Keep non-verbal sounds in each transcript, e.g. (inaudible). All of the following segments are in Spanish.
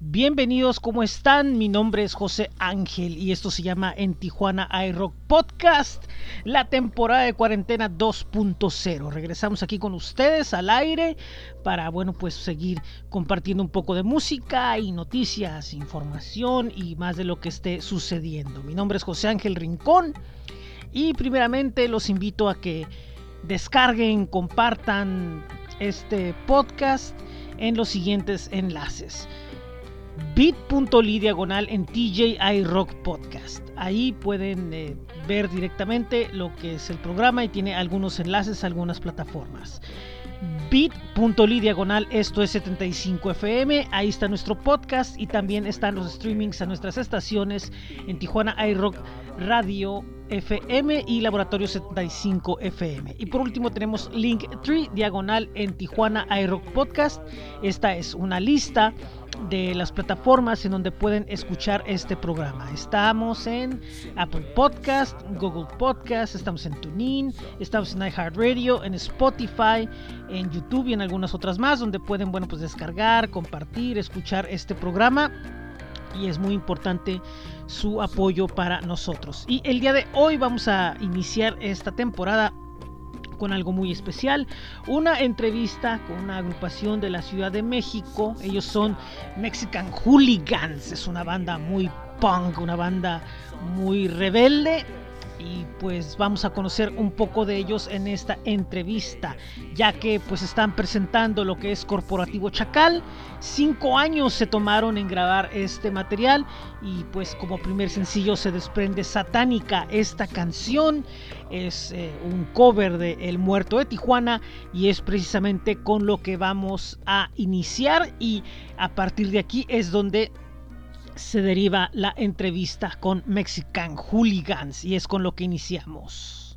Bienvenidos, ¿cómo están? Mi nombre es José Ángel y esto se llama En Tijuana iRock Podcast, la temporada de cuarentena 2.0. Regresamos aquí con ustedes al aire para, bueno, pues seguir compartiendo un poco de música y noticias, información y más de lo que esté sucediendo. Mi nombre es José Ángel Rincón y primeramente los invito a que descarguen, compartan este podcast en los siguientes enlaces bit.ly diagonal en TJI Rock Podcast. Ahí pueden eh, ver directamente lo que es el programa y tiene algunos enlaces a algunas plataformas. bit.ly diagonal esto es 75 FM, ahí está nuestro podcast y también están los streamings a nuestras estaciones en Tijuana iRock Radio FM y Laboratorio 75 FM. Y por último tenemos Linktree diagonal en Tijuana iRock Podcast. Esta es una lista de las plataformas en donde pueden escuchar este programa. Estamos en Apple Podcast, Google Podcast, estamos en TuneIn, estamos en iHeartRadio, en Spotify, en YouTube y en algunas otras más donde pueden bueno pues descargar, compartir, escuchar este programa y es muy importante su apoyo para nosotros. Y el día de hoy vamos a iniciar esta temporada con algo muy especial. Una entrevista con una agrupación de la Ciudad de México. Ellos son Mexican Hooligans. Es una banda muy punk, una banda muy rebelde y pues vamos a conocer un poco de ellos en esta entrevista, ya que pues están presentando lo que es Corporativo Chacal. Cinco años se tomaron en grabar este material y pues como primer sencillo se desprende Satánica. Esta canción es eh, un cover de El Muerto de Tijuana y es precisamente con lo que vamos a iniciar y a partir de aquí es donde se deriva la entrevista con Mexican Hooligans y es con lo que iniciamos.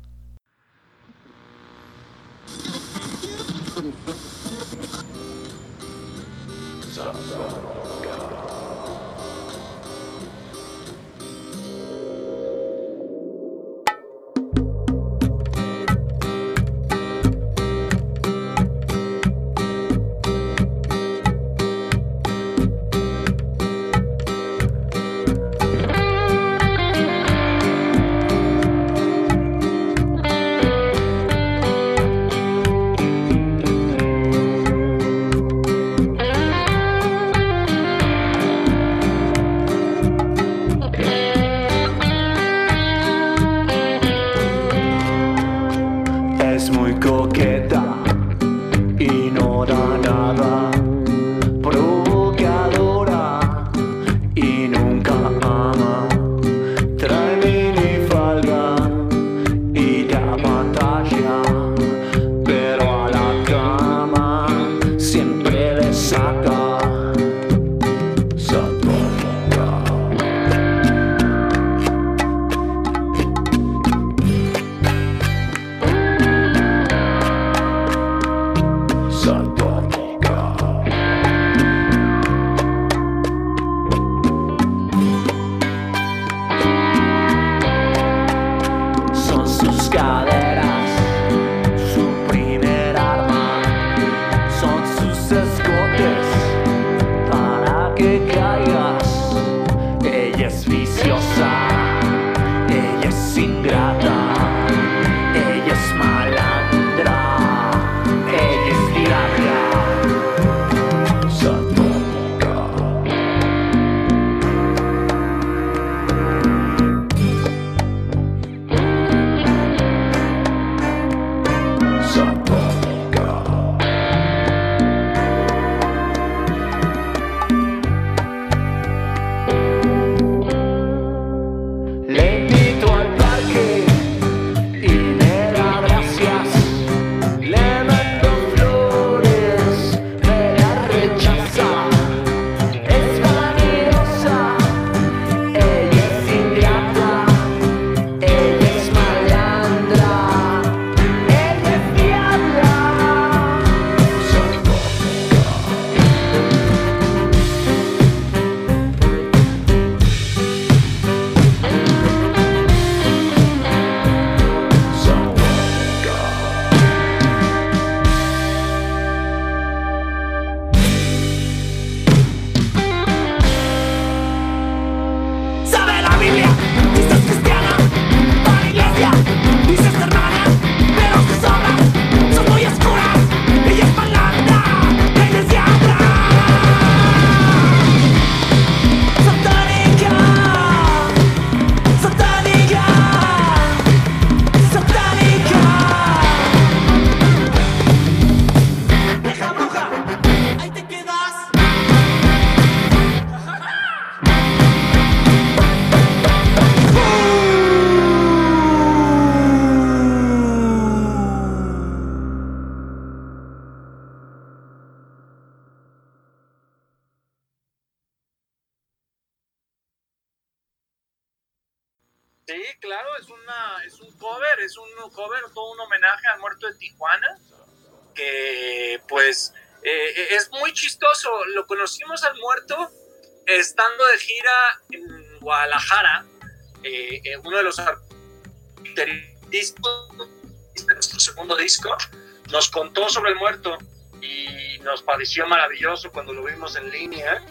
Claro, es, una, es un cover, es un cover, todo un homenaje al muerto de Tijuana, que pues eh, es muy chistoso. Lo conocimos al muerto estando de gira en Guadalajara, eh, uno de los discos de nuestro segundo disco, nos contó sobre el muerto y nos pareció maravilloso cuando lo vimos en línea.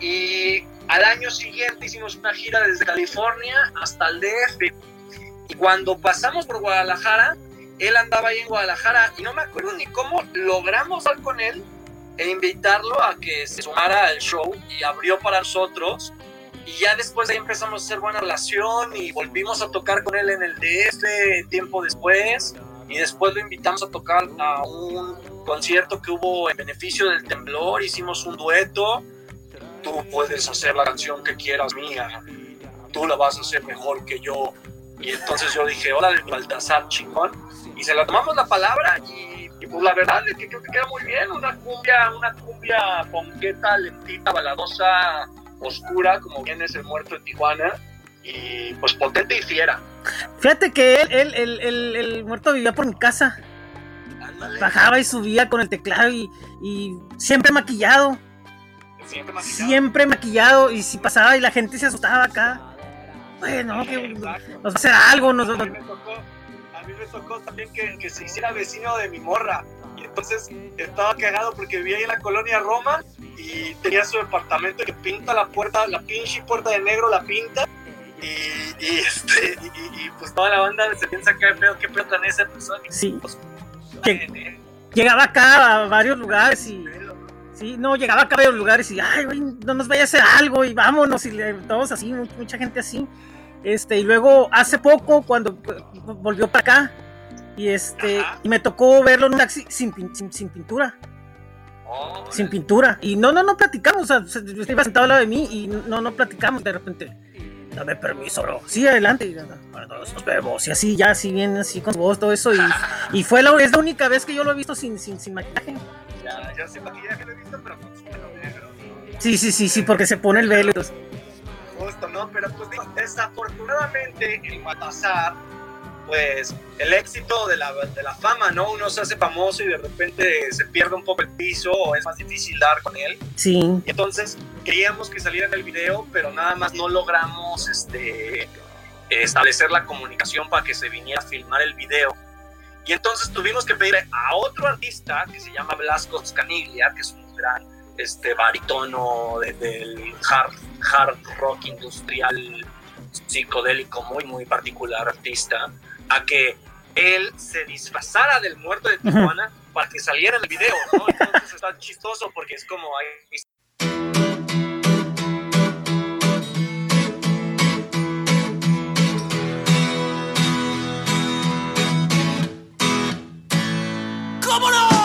Y al año siguiente hicimos una gira desde California hasta el DF. Y cuando pasamos por Guadalajara, él andaba ahí en Guadalajara y no me acuerdo ni cómo logramos hablar con él e invitarlo a que se sumara al show y abrió para nosotros. Y ya después de ahí empezamos a hacer buena relación y volvimos a tocar con él en el DF tiempo después. Y después lo invitamos a tocar a un concierto que hubo en beneficio del temblor. Hicimos un dueto. Tú puedes hacer la canción que quieras mía. Tú la vas a hacer mejor que yo. Y entonces yo dije, hola de Baltasar, chingón. Y se la tomamos la palabra y, pues la verdad es que creo que queda muy bien. Una cumbia, una cumbia ponqueta, lentita, baladosa, oscura, como bien es el muerto de Tijuana. Y pues potente y fiera. Fíjate que él, el, el, el, muerto vivía por mi casa. Bajaba y subía con el teclado y, y siempre maquillado. Siempre maquillado. Siempre maquillado. Y si pasaba y la gente se asustaba acá bueno, que nos va a hacer algo. Nos... A, mí me tocó, a mí me tocó también que, que, se hiciera vecino de mi morra. Y entonces estaba cagado porque vivía ahí en la colonia Roma y tenía su departamento que pinta la puerta, la pinche puerta de negro la pinta. Y, y este, y, pues toda la banda se piensa que pedo, qué pedo tan esa persona. Sí. Pues, llegaba acá a varios lugares y. Sí, no, llegaba a varios lugares y, ay, güey, no nos vaya a hacer algo y vámonos, y todos así, mucha gente así. Este, y luego hace poco, cuando volvió para acá, y este, y me tocó verlo en un taxi sin, sin, pintura. Oh, sin pintura. Y no, no, no platicamos. O sea, iba sentado al lado de mí y no, no platicamos. De repente, dame permiso, bro. Sí, adelante. Y, nos vemos. Y así, ya, así bien, así con voz, todo eso. Y, (laughs) y fue la, es la única vez que yo lo he visto sin, sin, sin maquillaje. Ya, ya sin maquillaje lo he visto, pero con su pelo negro. Sí, sí, sí, sí, porque se pone el velo. Entonces. ¿no? Pero pues desafortunadamente el Matazar, pues el éxito de la, de la fama, ¿no? Uno se hace famoso y de repente se pierde un poco el piso o es más difícil dar con él. Sí. entonces queríamos que saliera en el video, pero nada más no logramos este, establecer la comunicación para que se viniera a filmar el video. Y entonces tuvimos que pedirle a otro artista que se llama Blasco Scaniglia, que es un gran este baritono del hard, hard rock industrial psicodélico muy muy particular artista a que él se disfrazara del muerto de Tijuana para que saliera en el video, ¿no? Entonces está chistoso porque es como ¿Cómo no?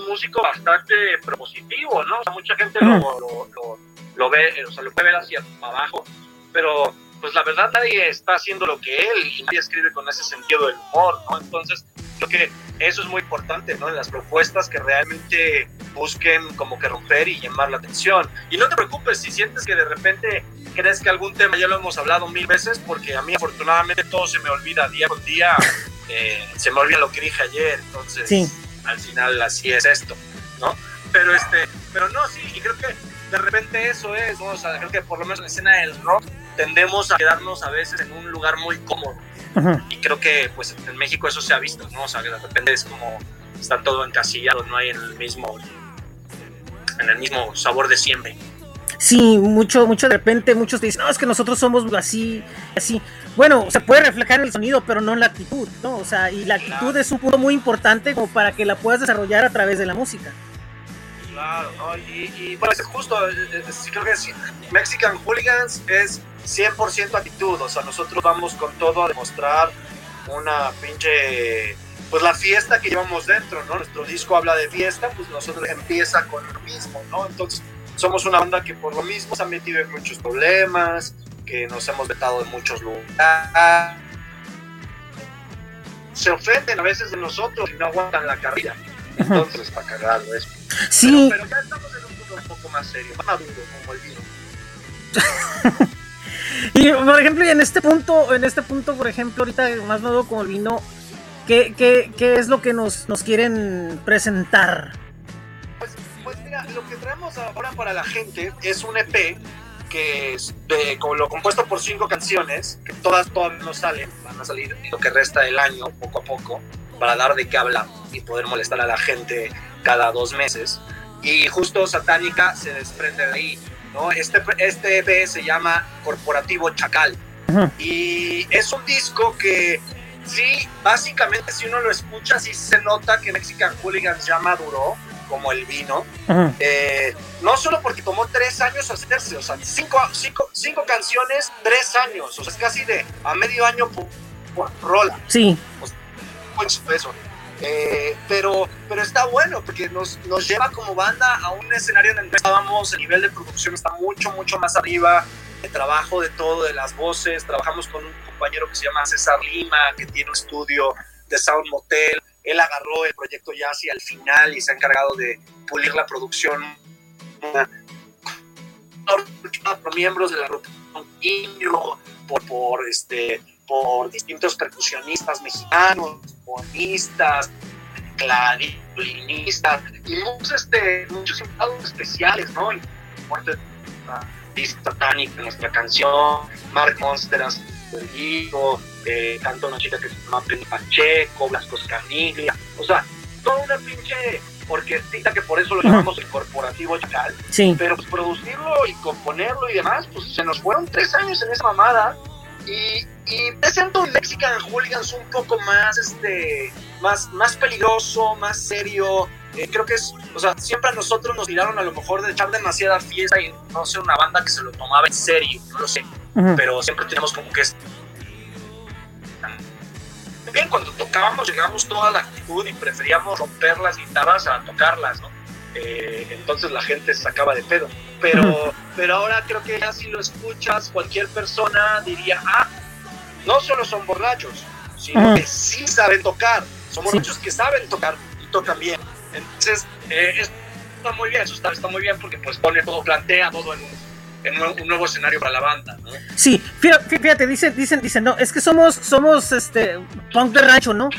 Un músico bastante propositivo, ¿no? O sea, mucha gente lo, lo, lo, ve, o sea, lo puede ver hacia abajo, pero pues la verdad nadie está haciendo lo que él y nadie escribe con ese sentido del humor, ¿no? Entonces, creo que eso es muy importante, ¿no? En las propuestas que realmente busquen como que romper y llamar la atención. Y no te preocupes si sientes que de repente crees que algún tema ya lo hemos hablado mil veces, porque a mí afortunadamente todo se me olvida día con día, (laughs) eh, se me olvida lo que dije ayer, entonces al final así es esto, ¿no? Pero este, pero no, sí, y creo que de repente eso es, ¿no? O sea, creo que por lo menos en la escena del rock tendemos a quedarnos a veces en un lugar muy cómodo. Y creo que pues en México eso se ha visto, ¿no? O sea, que de repente es como está todo encasillado, no hay el mismo en el mismo sabor de siempre. Sí, mucho, mucho de repente, muchos te dicen, no, es que nosotros somos así, así. Bueno, se puede reflejar en el sonido, pero no en la actitud, ¿no? O sea, y la actitud es un punto muy importante como para que la puedas desarrollar a través de la música. Claro, ¿no? y, y bueno, es justo, creo que Mexican Hooligans es 100% actitud, o sea, nosotros vamos con todo a demostrar una pinche pues la fiesta que llevamos dentro, ¿no? Nuestro disco habla de fiesta, pues nosotros empieza con lo mismo, ¿no? Entonces, somos una banda que por lo mismo se ha metido en muchos problemas, que nos hemos vetado en muchos lugares. Se ofenden a veces de nosotros y no aguantan la carrera. Entonces, está cagado eso. Sí. Pero, ya estamos en un punto un poco más serio, más maduro, como el vino. (laughs) y por ejemplo, en este punto, en este punto, por ejemplo, ahorita más nuevo como el vino, ¿Qué, qué, qué es lo que nos, nos quieren presentar? Lo que traemos ahora para la gente es un EP que es de, como lo compuesto por cinco canciones, que todas todavía no salen, van a salir lo que resta del año, poco a poco, para dar de qué hablar y poder molestar a la gente cada dos meses. Y justo Satánica se desprende de ahí, ¿no? Este, este EP se llama Corporativo Chacal. Y es un disco que sí, básicamente si uno lo escucha, sí se nota que Mexican Hooligans ya maduró, como el vino. Eh, no solo porque tomó tres años hacerse, o sea, cinco, cinco, cinco canciones, tres años, o sea, es casi de a medio año por, rola. Sí. pues eso. Eh, pero, pero está bueno porque nos, nos lleva como banda a un escenario en el que estábamos, el nivel de producción está mucho, mucho más arriba, el trabajo de todo, de las voces, trabajamos con un compañero que se llama César Lima, que tiene un estudio de Sound Motel. Él agarró el proyecto ya hacia el final y se ha encargado de pulir la producción por miembros de la por, por, este, por distintos percusionistas mexicanos, bonistas, clarinistas y muchos, este, muchos invitados especiales, ¿no? Y, satánica nuestra canción, Mark Monsteras Eh, canta una chica que se llama Penny Pacheco, Blasco Caniglia, o sea, toda una pinche orquestita que por eso lo llamamos el corporativo chacal, sí. pero pues, producirlo y componerlo y demás, pues se nos fueron tres años en esa mamada. Y, y presento un Mexican Hooligans un poco más, este, más, más peligroso, más serio, eh, creo que es, o sea, siempre a nosotros nos tiraron a lo mejor de echar demasiada fiesta y no sé, una banda que se lo tomaba en serio, no lo sé, pero siempre tenemos como que. Bien, cuando tocábamos llegábamos toda la actitud y preferíamos romper las guitarras a tocarlas, ¿no? Eh, entonces la gente se sacaba de pedo. Pero, pero ahora creo que ya si lo escuchas, cualquier persona diría, ah, no solo son borrachos, sino que sí saben tocar. Son borrachos que saben tocar y tocan bien. Entonces, eh, está muy bien, eso está, está, muy bien porque pues pone todo, plantea todo en, un, nuevo escenario para la banda, ¿no? Sí, fíjate, fíjate, dicen, dicen, dicen, no, es que somos, somos este punk de rancho, ¿no?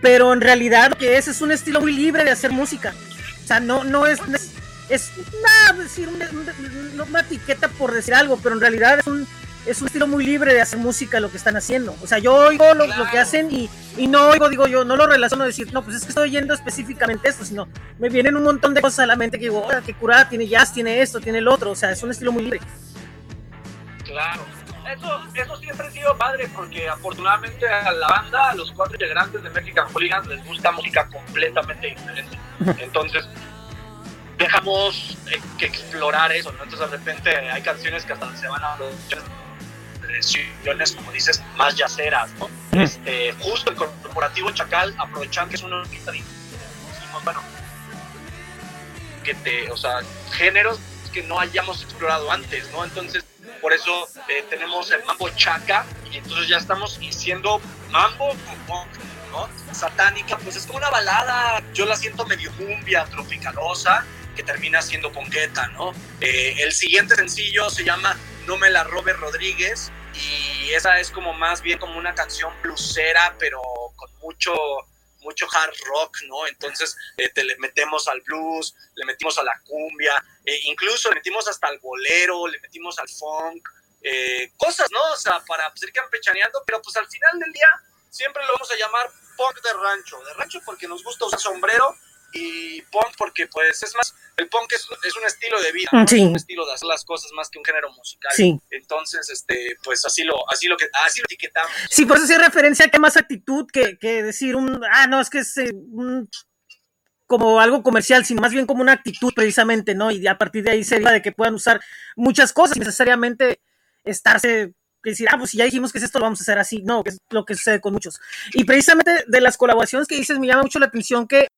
Pero en realidad lo que es es un estilo muy libre de hacer música. O sea, no, no es, es, es nada, decir, una, una, una etiqueta por decir algo, pero en realidad es un es un estilo muy libre de hacer música lo que están haciendo. O sea, yo oigo lo, lo que hacen y, y, no oigo, digo yo, no lo relaciono decir, no, pues es que estoy oyendo específicamente esto, sino me vienen un montón de cosas a la mente que digo, qué curada, tiene jazz, tiene esto, tiene el otro. O sea, es un estilo muy libre. Claro. Eso, eso siempre ha sido padre porque afortunadamente a la banda, a los cuatro integrantes de Mexican Hooligans les gusta música completamente diferente. Entonces, dejamos eh, que explorar eso, ¿no? Entonces de repente hay canciones que hasta se van a versiones, como dices, más yaceras, ¿no? Este, justo el corporativo Chacal, aprovechando que es una orquesta, dijimos, bueno, que te, o sea, géneros que no hayamos explorado antes, ¿no? Entonces, por eso eh, tenemos el mambo chaca y entonces ya estamos siendo mambo con ¿no? Satánica, pues es como una balada, yo la siento medio cumbia, tropicalosa, que termina siendo ponqueta, ¿no? Eh, el siguiente sencillo se llama No me la robe Rodríguez y esa es como más bien como una canción blusera, pero con mucho mucho hard rock, ¿no? Entonces eh, te le metemos al blues, le metimos a la cumbia, eh, incluso le metimos hasta al bolero, le metimos al funk, eh, cosas, ¿no? O sea, para pues, ir campechaneando, pero pues al final del día siempre lo vamos a llamar punk de rancho, de rancho porque nos gusta usar sombrero y punk porque pues es más, el punk es, es un estilo de vida, es un estilo de hacer las cosas más que un género musical. Sí. Entonces, este, pues así lo, así lo que, así lo etiquetamos. Sí, por eso sí referencia que más actitud que, que decir un, ah, no, es que es eh, un, como algo comercial, sino más bien como una actitud precisamente, ¿no? Y a partir de ahí se de que puedan usar muchas cosas, necesariamente estarse decir, ah, pues si ya dijimos que es esto, lo vamos a hacer así. No, que es lo que sucede con muchos. Y precisamente de las colaboraciones que dices, me llama mucho la atención que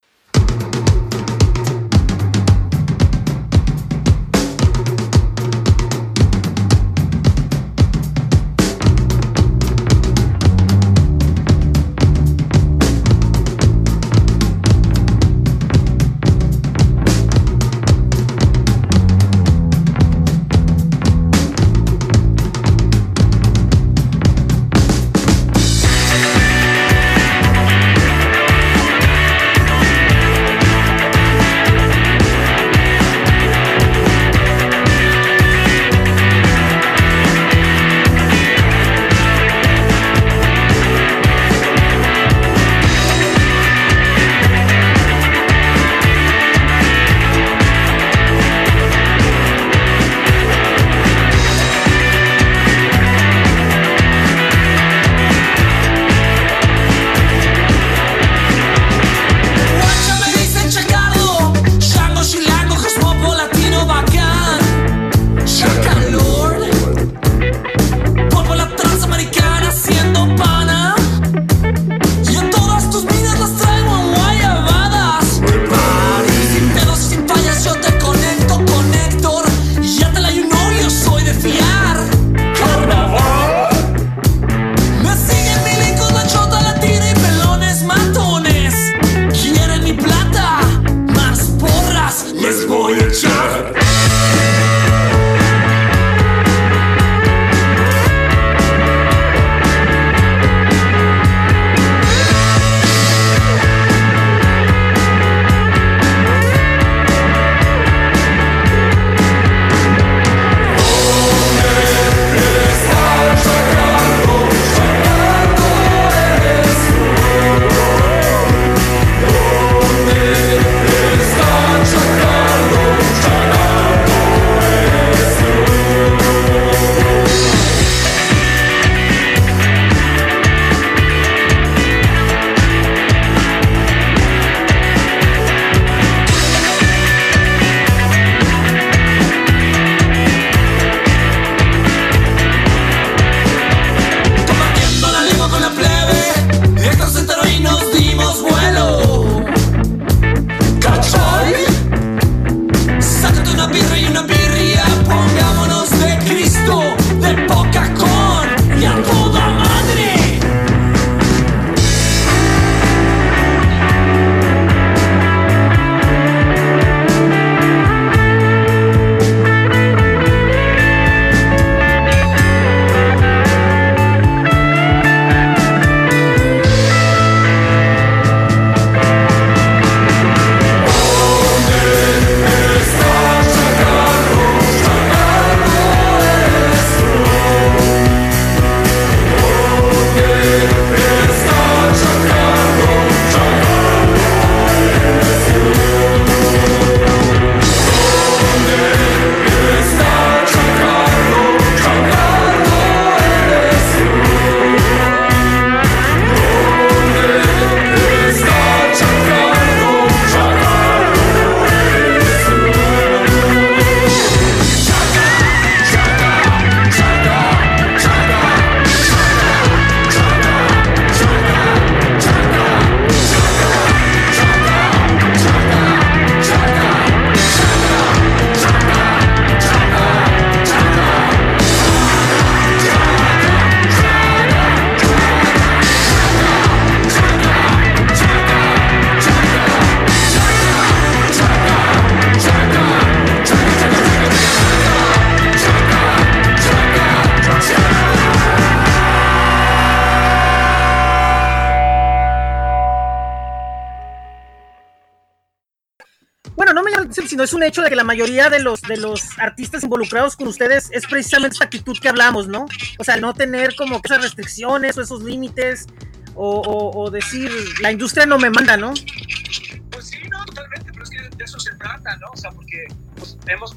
es un hecho de que la mayoría de los, de los artistas involucrados con ustedes es precisamente esta actitud que hablamos, ¿no? O sea, no tener como esas restricciones o esos límites, o, o, decir, la industria no me manda, ¿no? Pues sí, no, totalmente, pero es que de eso se trata, ¿no? O sea, porque pues, hemos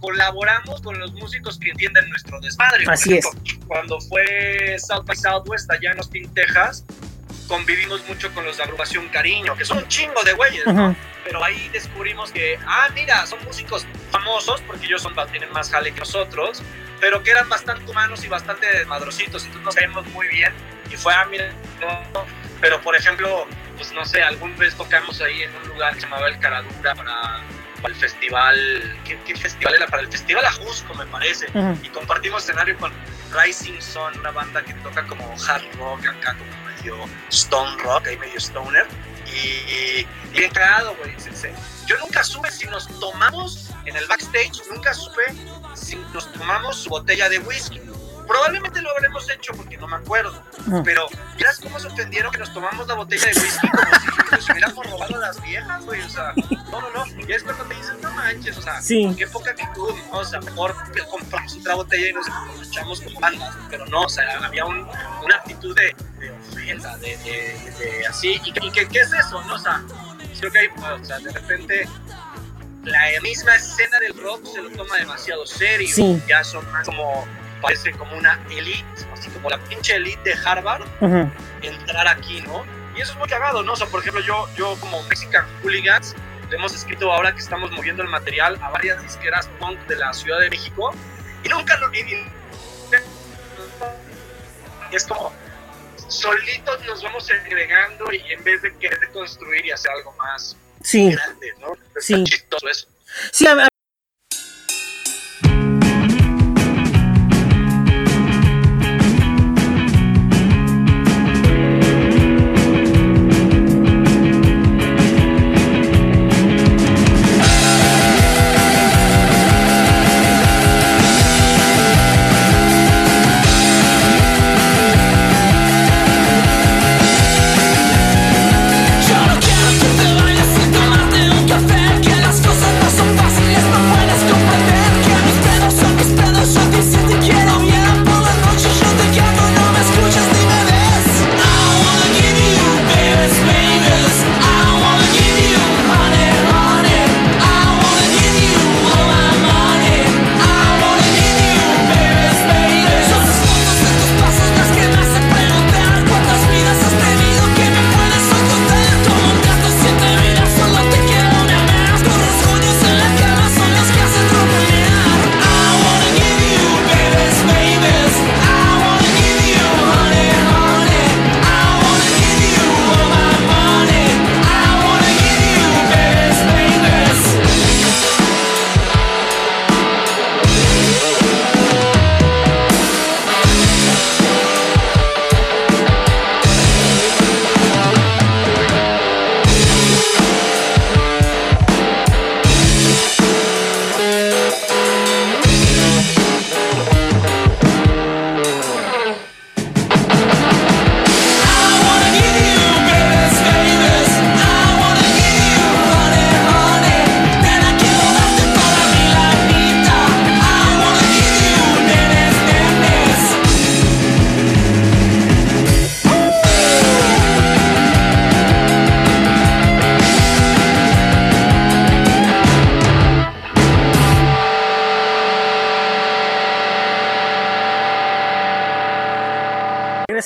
colaboramos con los músicos que entienden nuestro desmadre. Así es. Cuando fue South by Southwest allá en Austin, Texas, convivimos mucho con los de agrupación Cariño, que son un chingo de güeyes, ¿no? Pero ahí descubrimos que, ah, mira, son músicos famosos, porque ellos son, tienen más jale que nosotros, pero que eran bastante humanos y bastante desmadrositos, entonces nos caímos muy bien. Y fue, ah, mira, pero por ejemplo, pues no sé, algún vez tocamos ahí en un lugar que se llamaba El Caradura para, el festival, ¿qué, festival era? Para el festival Ajusco, me parece. Y compartimos escenario con Rising Sun, una banda que toca como hard rock acá, como stone rock, ahí medio stoner. Y, bien güey. Yo nunca supe si nos tomamos en el backstage, nunca supe si nos tomamos su botella de whisky. Probablemente lo habremos hecho porque no me acuerdo. Pero, miras cómo se ofendieron que nos tomamos la botella de whisky como si nos hubiéramos robado a las viejas, güey. O sea, no, no, no. Y es cuando te dicen, no manches, o sea, qué poca actitud. O sea, mejor compramos otra botella y nos echamos como bandas. Pero no, o sea, había un, una actitud de, de ofensa, de, de, así. ¿Y, qué, qué es eso? ¿no? O sea, creo que hay, o sea, de repente la misma escena del rock se lo toma demasiado serio. Ya son más como parece como una elite, así como la pinche elite de Harvard, entrar aquí, ¿no? Y eso es muy cagado, ¿no? O sea, por ejemplo, yo, yo como Mexican Hooligans, le hemos escrito ahora que estamos moviendo el material a varias disqueras punk de la Ciudad de México, y nunca lo... Y, es como, solitos nos vamos agregando y en vez de querer construir y hacer algo más grande, ¿no? sí. eso. Sí, a,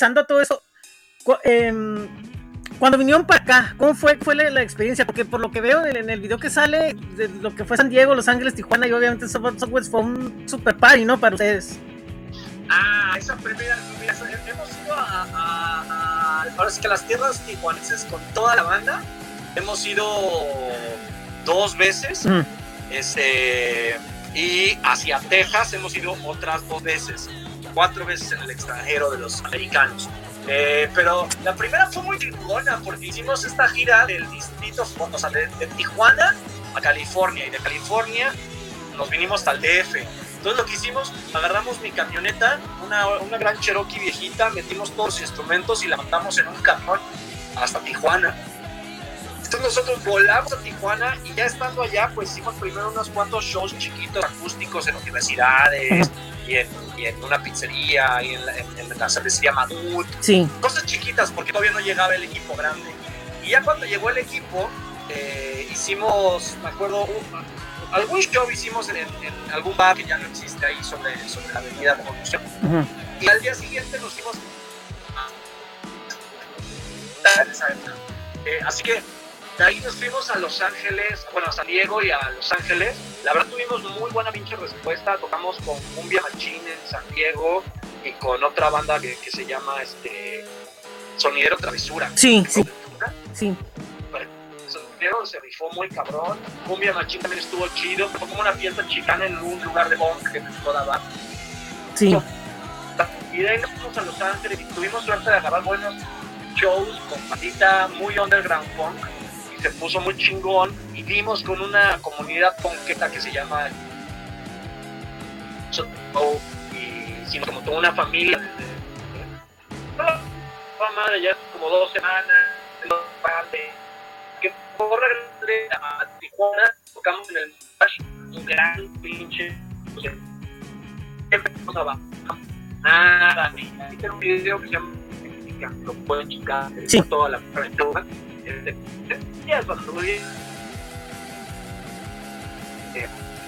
regresando a todo eso, em, cuando vinieron para acá, ¿cómo fue, fue la, experiencia? Porque por lo que veo en, el video que sale, de lo que fue San Diego, Los Ángeles, Tijuana y obviamente Southwest fue un super party, ¿no? Para ustedes. Ah, esa primera, hemos ido a, ahora sí que a las tierras tijuanenses con toda la banda, hemos ido dos veces, este, y hacia Texas hemos ido otras dos veces cuatro veces en el extranjero de los americanos. Eh, pero la primera fue muy chingona porque hicimos esta gira del distrito, o sea, de, Tijuana a California y de California nos vinimos hasta el DF. Entonces lo que hicimos, agarramos mi camioneta, una, una gran Cherokee viejita, metimos todos los instrumentos y la mandamos en un camión hasta Tijuana. Entonces nosotros volamos a Tijuana y ya estando allá, pues hicimos primero unos cuantos shows chiquitos acústicos en universidades y en, y en una pizzería y en la, en, en la cervecería Madut. Sí. Cosas chiquitas porque todavía no llegaba el equipo grande. Y ya cuando llegó el equipo, eh, hicimos, me acuerdo, algún show hicimos en, en algún bar que ya no existe ahí sobre, sobre la avenida Revolución. Ujú. Y al día siguiente nos fuimos eh, así que de ahí nos fuimos a Los Ángeles, bueno, a San Diego y a Los Ángeles. La verdad tuvimos muy buena pinche respuesta. Tocamos con Cumbia Machín en San Diego y con otra banda que, que se llama este Sonidero Travesura. Sí, sí, sí. Sonidero se rifó muy cabrón. Cumbia Machín también estuvo chido. Fue como una fiesta chicana en un lugar de punk que toda banda. Sí. Y de ahí nos fuimos a Los Ángeles y tuvimos suerte de agarrar buenos shows con patita muy underground punk se puso muy chingón y dimos con una comunidad punketa que se llama y sino como toda una familia fama de ya como dos semanas que por a Tijuana tocamos en el un gran pinche sea, empezamos a nada, un video que se llama lo pueden por toda la aventura. Eh,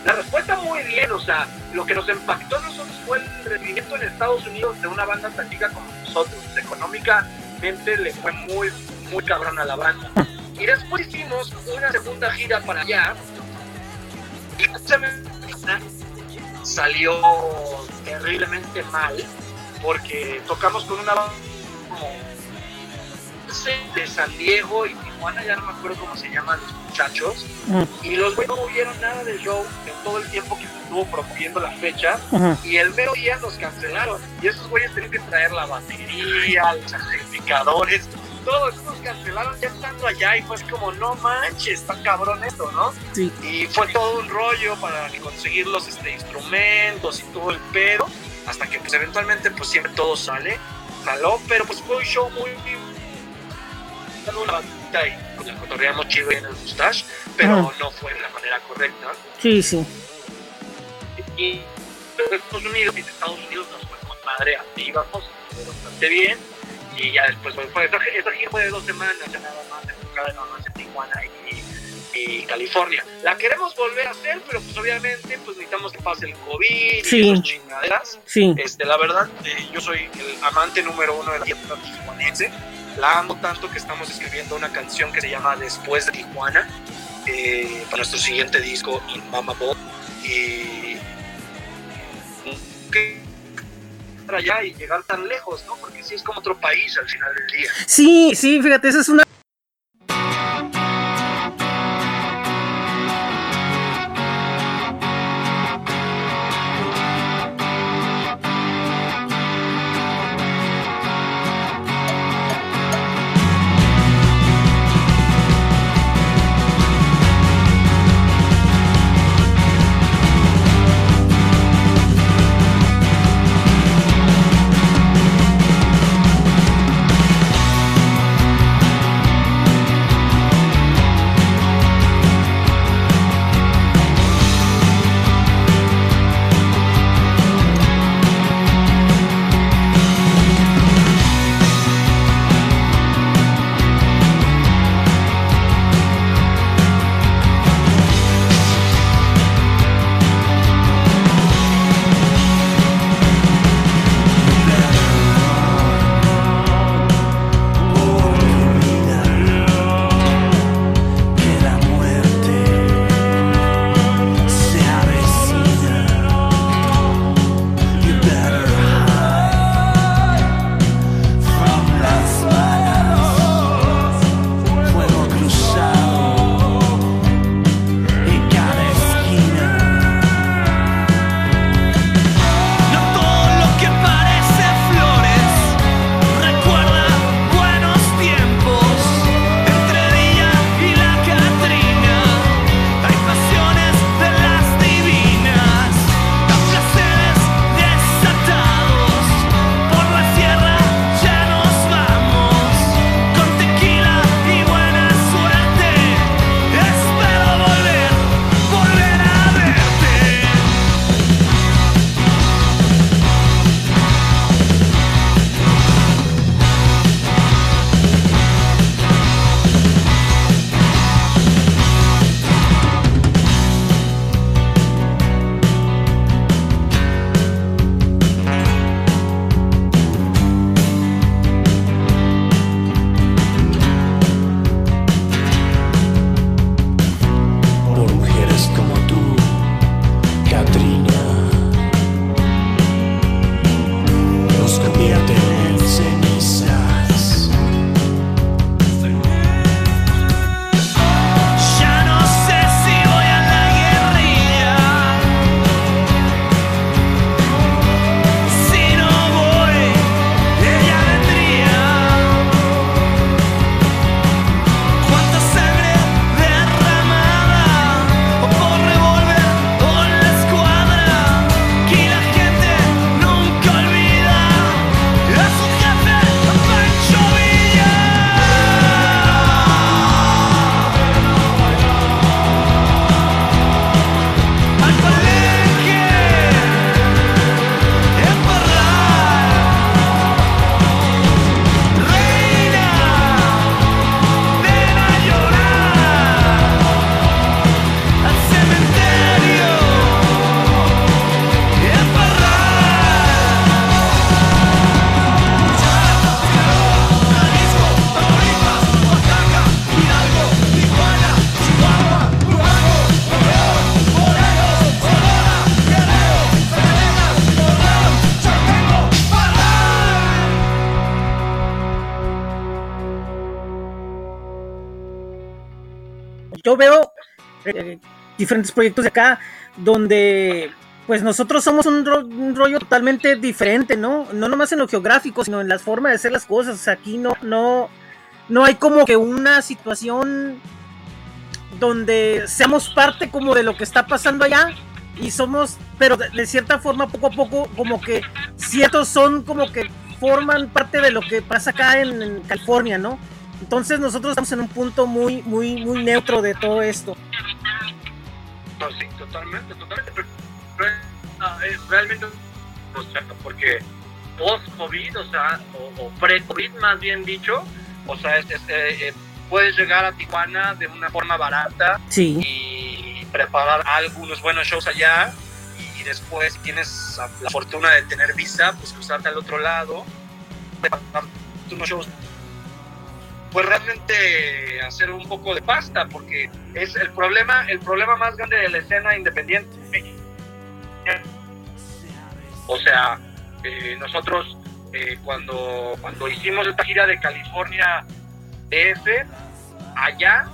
La respuesta muy bien, o sea, lo que nos impactó a nosotros fue el recibimiento en Estados Unidos de una banda tan chica como nosotros. Económicamente le fue muy, muy cabrón a la banda. (laughs) Y después hicimos una segunda gira para allá. Y salió terriblemente mal porque tocamos con una banda como de San Diego y Tijuana, ya no me acuerdo cómo se llaman los muchachos, Ujú. y los güeyes no vieron nada del show en todo el tiempo que se estuvo promoviendo la fecha, Ujú. y el mero día nos cancelaron, y esos güeyes tenían que traer la batería, los amplificadores, todo eso nos cancelaron ya estando allá, y fue así como, no manches, está cabrón esto, ¿no? Sí. Y fue todo un rollo para conseguir los este, instrumentos y todo el pedo, hasta que pues eventualmente pues siempre todo sale, jaló, pero pues fue un show muy... dando una bandita y pues la cotorreamos chido en el mustache, pero Ujú. no fue de la manera correcta. Sí, sí. Y en Estados Unidos, y en Estados Unidos nos fue con madre, así íbamos, bastante bien, y ya después fue, fue esa, esa gira fue de dos semanas, ya nada más enfocada nada más en Tijuana y, y California. La queremos volver a hacer, pero pues obviamente pues necesitamos que pase el COVID Sí. y esas chingaderas. Sí. Este, la verdad, eh, yo soy el amante número uno de la fiesta tijuanense. La amo tanto que estamos escribiendo una canción que se llama Después de Tijuana eh, para nuestro siguiente disco, In Mama Bob. Y para allá y llegar tan lejos, ¿no? Porque sí es como otro país al final del día. Sí, sí, fíjate, esa es una eh, diferentes proyectos de acá donde pues nosotros somos un, rollo totalmente diferente, ¿no? No nomás en lo geográfico, sino en las formas de hacer las cosas. aquí no, no, no hay como que una situación donde seamos parte como de lo que está pasando allá y somos, pero de, cierta forma poco a poco como que ciertos son como que forman parte de lo que pasa acá en, California, ¿no? Entonces nosotros estamos en un punto muy, muy, muy neutro de todo esto. Sí, totalmente, totalmente. realmente, porque post-COVID, o sea, o, pre-COVID más bien dicho, o sea, es, eh, puedes llegar a Tijuana de una forma barata y preparar algunos buenos shows allá y después tienes la fortuna de tener visa, pues cruzarte al otro lado, preparar unos shows pues realmente hacer un poco de pasta porque es el problema el problema más grande de la escena independiente o sea eh, nosotros eh, cuando cuando hicimos esta gira de California DF, allá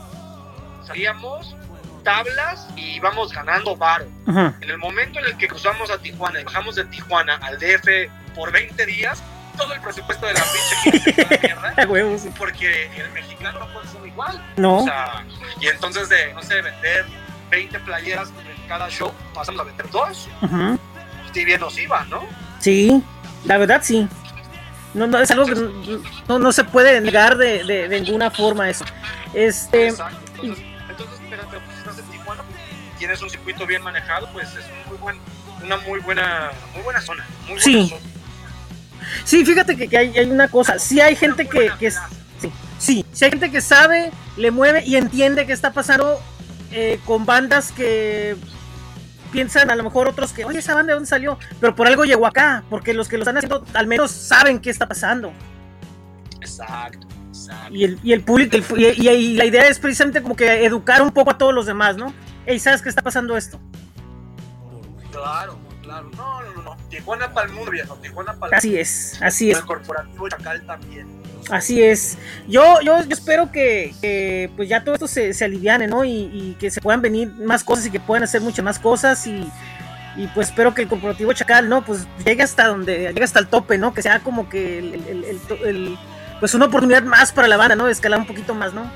salíamos tablas y íbamos ganando bar. En el momento en el que cruzamos a Tijuana y bajamos de Tijuana al DF por 20 días, todo el presupuesto de la pinche (laughs) (laughs) porque el mexicano no puede ser igual. No. y entonces de, no sé, vender 20 playeras en cada show, pasamos a vender dos. Si bien nos iba, ¿no? Sí, la verdad sí. No, no, es algo que no, no se puede negar de, de, ninguna forma eso. Este, Exacto. Entonces, pero, pues, estás en Tijuana, tienes un circuito bien manejado, pues es muy buen, una muy buena, muy buena zona. Muy buena sí. Zona. Sí, fíjate que, que hay, hay, una cosa, sí hay gente que, que sí, sí, sí hay gente que sabe, le mueve y entiende qué está pasando eh, con bandas que piensan a lo mejor otros que, oye, esa banda de dónde salió, pero por algo llegó acá, porque los que lo están haciendo al menos saben qué está pasando. Exacto. exacto. Y el, y el público, y, la idea es precisamente como que educar un poco a todos los demás, ¿no? Ey, ¿sabes qué está pasando esto? Claro, claro. No, no, no. Tijuana el mundo, viejo. Tijuana para Así es, así es. El corporativo Chacal también. Así es. Yo, yo, espero que, pues ya todo esto se, se aliviane, ¿no? Y, que se puedan venir más cosas y que puedan hacer muchas más cosas y, pues espero que el corporativo Chacal, ¿no? Pues llegue hasta donde, llegue hasta el tope, ¿no? Que sea como que el, pues una oportunidad más para la banda, ¿no? Escalar un poquito más, ¿no?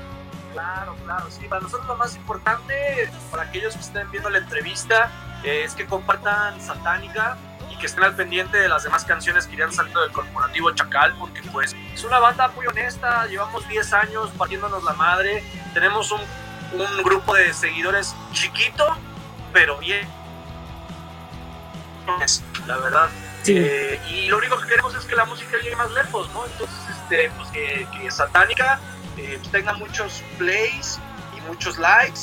Claro, claro, sí. Para nosotros lo más importante, para aquellos que estén viendo la entrevista, es que compartan Satánica y que estén al pendiente de las demás canciones que irán saliendo del corporativo Chacal, porque pues es una banda muy honesta, llevamos 10 años partiéndonos la madre, tenemos un, un grupo de seguidores chiquito, pero bien, la verdad. Eh, y lo único que queremos es que la música llegue más lejos, ¿no? Entonces, este, pues que, que Satánica eh, tenga muchos plays y muchos likes.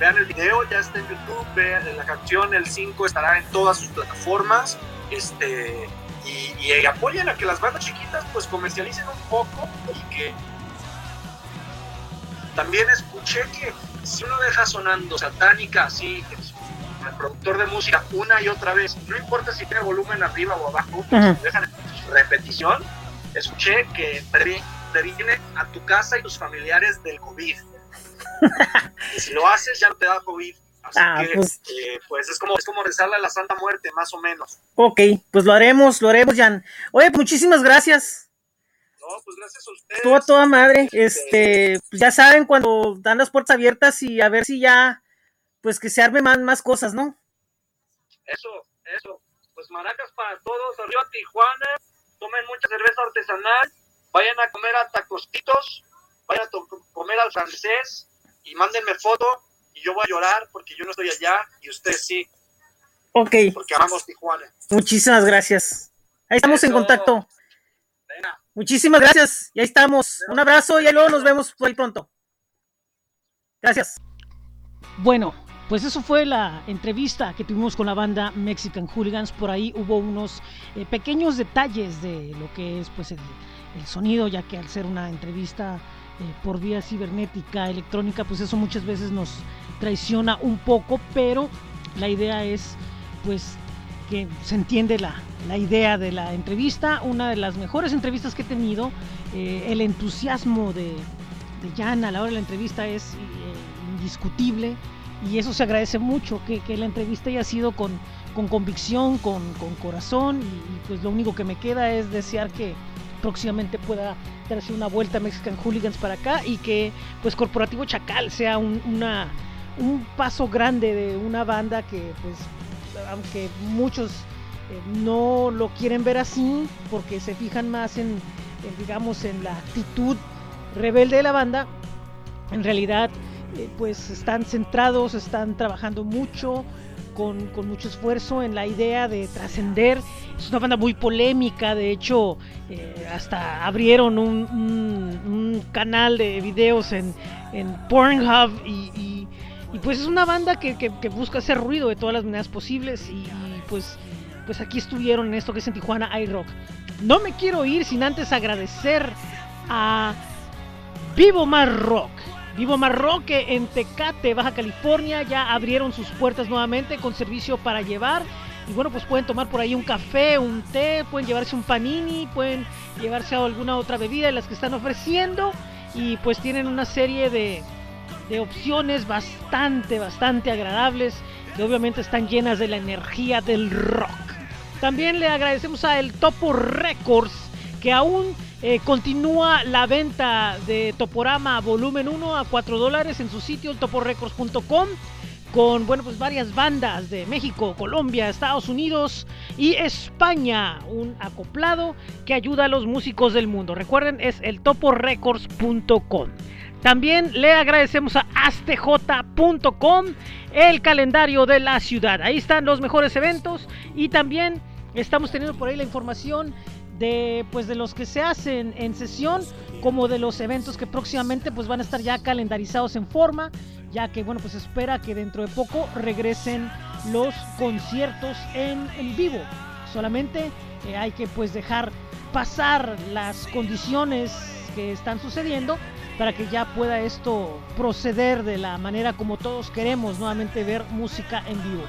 Vean el video, ya está en YouTube, vean la canción, el 5 estará en todas sus plataformas, este, y, apoyen a que las bandas chiquitas pues comercialicen un poco y que también escuché que si uno deja sonando satánica así, el productor de música una y otra vez, no importa si tiene volumen arriba o abajo, si dejan repetición, escuché que previene a tu casa y tus familiares del COVID y si lo haces, ya no te da COVID. Así ah, que, pues, eh, pues es como, es como rezarle a la Santa Muerte, más o menos. Ok, pues lo haremos, lo haremos, Jan. Oye, muchísimas gracias. No, pues gracias a ustedes. A toda madre. Este, este, pues ya saben cuando dan las puertas abiertas y a ver si ya, pues que se arme más, más cosas, ¿no? Eso, eso. Pues maracas para todos, arriba Tijuana, tomen mucha cerveza artesanal, vayan a comer a tacostitos, vayan a comer al francés, y mándenme foto y yo voy a llorar porque yo no estoy allá y ustedes sí. Ok. Porque amamos Tijuana. Muchísimas gracias. Ahí estamos en contacto. Muchísimas gracias. Y ahí estamos. Un abrazo y luego nos vemos por ahí pronto. Gracias. Bueno, pues eso fue la entrevista que tuvimos con la banda Mexican Hooligans. Por ahí hubo unos eh, pequeños detalles de lo que es pues el, el, sonido, ya que al ser una entrevista eh, por vía cibernética, electrónica, pues eso muchas veces nos traiciona un poco, pero la idea es pues que se entiende la, la idea de la entrevista, una de las mejores entrevistas que he tenido, eh, el entusiasmo de, de, Jan a la hora de la entrevista es eh, indiscutible y eso se agradece mucho, que, que la entrevista haya sido con, con convicción, con, con corazón y, pues lo único que me queda es desear que próximamente pueda darse una vuelta Mexican Hooligans para acá y que pues Corporativo Chacal sea un, un paso grande de una banda que pues aunque muchos eh, no lo quieren ver así porque se fijan más en, en, digamos en la actitud rebelde de la banda en realidad eh, pues están centrados están trabajando mucho con, mucho esfuerzo en la idea de trascender. Es una banda muy polémica, de hecho, eh, hasta abrieron un, canal de videos en, en Pornhub y, y, pues es una banda que, que, busca hacer ruido de todas las maneras posibles y, y, pues, pues aquí estuvieron en esto que es en Tijuana iRock. No me quiero ir sin antes agradecer a Vivo Más Rock Vivo Marroque en Tecate, Baja California, ya abrieron sus puertas nuevamente con servicio para llevar. Y bueno, pues pueden tomar por ahí un café, un té, pueden llevarse un panini, pueden llevarse alguna otra bebida de las que están ofreciendo. Y pues tienen una serie de, opciones bastante, bastante agradables que obviamente están llenas de la energía del rock. También le agradecemos a El Topo Records que aún eh, continúa la venta de Toporama Volumen 1 a 4 dólares en su sitio, toporecords.com, con bueno, pues varias bandas de México, Colombia, Estados Unidos y España. Un acoplado que ayuda a los músicos del mundo. Recuerden, es el toporecords.com. También le agradecemos a astj.com, el calendario de la ciudad. Ahí están los mejores eventos y también estamos teniendo por ahí la información de pues de los que se hacen en sesión como de los eventos que próximamente pues van a estar ya calendarizados en forma ya que bueno pues espera que dentro de poco regresen los conciertos en, vivo. Solamente eh, hay que pues dejar pasar las condiciones que están sucediendo para que ya pueda esto proceder de la manera como todos queremos nuevamente ver música en vivo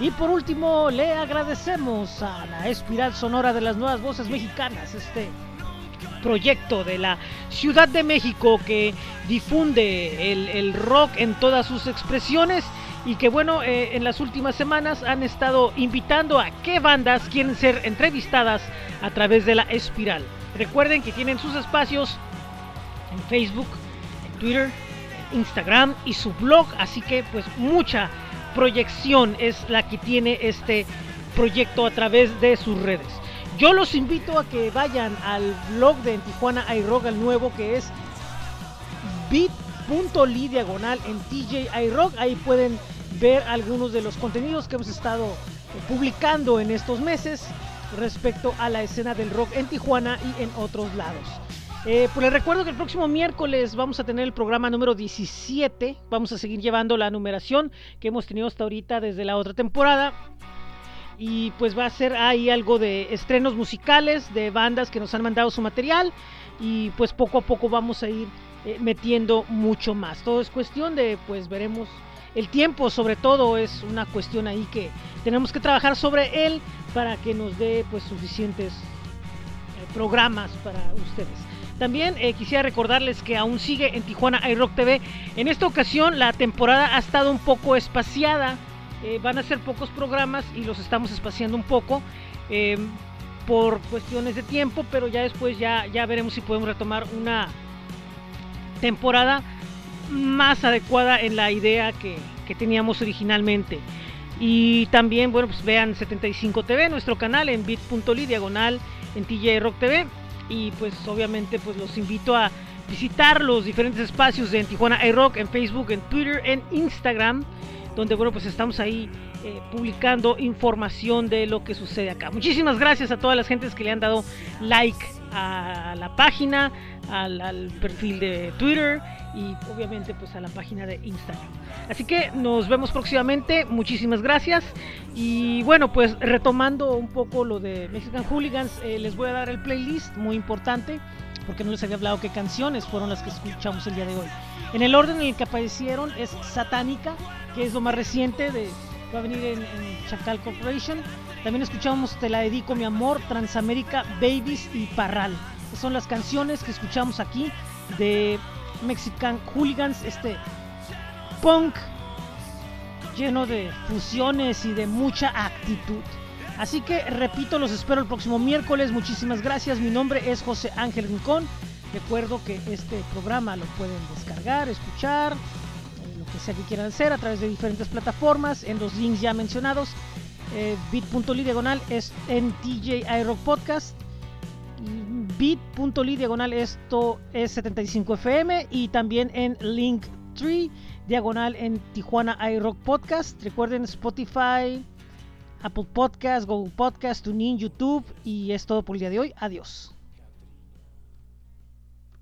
y por último, le agradecemos a la Espiral Sonora de las Nuevas Voces Mexicanas, este proyecto de la Ciudad de México que difunde el, rock en todas sus expresiones y que bueno, eh, en las últimas semanas han estado invitando a qué bandas quieren ser entrevistadas a través de la Espiral. Recuerden que tienen sus espacios en Facebook, en Twitter, Instagram y su blog, así que pues mucha proyección es la que tiene este proyecto a través de sus redes. Yo los invito a que vayan al blog de Tijuana iRock, el nuevo que es bit.ly diagonal en TJ iRock. Ahí pueden ver algunos de los contenidos que hemos estado publicando en estos meses respecto a la escena del rock en Tijuana y en otros lados. Eh, pues les recuerdo que el próximo miércoles vamos a tener el programa número 17. Vamos a seguir llevando la numeración que hemos tenido hasta ahorita desde la otra temporada. Y pues va a ser ahí algo de estrenos musicales de bandas que nos han mandado su material. Y pues poco a poco vamos a ir eh, metiendo mucho más. Todo es cuestión de, pues veremos. El tiempo sobre todo es una cuestión ahí que tenemos que trabajar sobre él para que nos dé pues suficientes eh, programas para ustedes. También eh, quisiera recordarles que aún sigue en Tijuana iRock TV. En esta ocasión la temporada ha estado un poco espaciada. Eh, van a ser pocos programas y los estamos espaciando un poco eh, por cuestiones de tiempo, pero ya después ya, ya veremos si podemos retomar una temporada más adecuada en la idea que, que teníamos originalmente. Y también, bueno, pues vean 75 TV, nuestro canal en bit.ly diagonal en TJ Rock TV y pues obviamente pues los invito a visitar los diferentes espacios de Tijuana iRock en Facebook, en Twitter, en Instagram, donde bueno pues estamos ahí eh, publicando información de lo que sucede acá. Muchísimas gracias a todas las gentes que le han dado like a la página, al, al, perfil de Twitter y obviamente pues a la página de Instagram. Así que nos vemos próximamente, muchísimas gracias y bueno pues retomando un poco lo de Mexican Hooligans, eh, les voy a dar el playlist muy importante porque no les había hablado qué canciones fueron las que escuchamos el día de hoy. En el orden en el que aparecieron es Satánica, que es lo más reciente de va a venir en, en Chacal Corporation. También escuchamos Te la dedico mi amor, Transamérica, Babies y Parral. Son las canciones que escuchamos aquí de Mexican Hooligans, este punk lleno de fusiones y de mucha actitud. Así que repito, los espero el próximo miércoles. Muchísimas gracias. Mi nombre es José Ángel Rincón. Recuerdo que este programa lo pueden descargar, escuchar, eh, lo que sea que quieran hacer a través de diferentes plataformas en los links ya mencionados. Eh, bit.ly diagonal es en TJ iRock Podcast. Bit.ly diagonal esto es 75FM y también en Linktree diagonal en Tijuana iRock Podcast. Recuerden Spotify, Apple Podcast, Google Podcast, TuneIn, YouTube y es todo por el día de hoy. Adiós.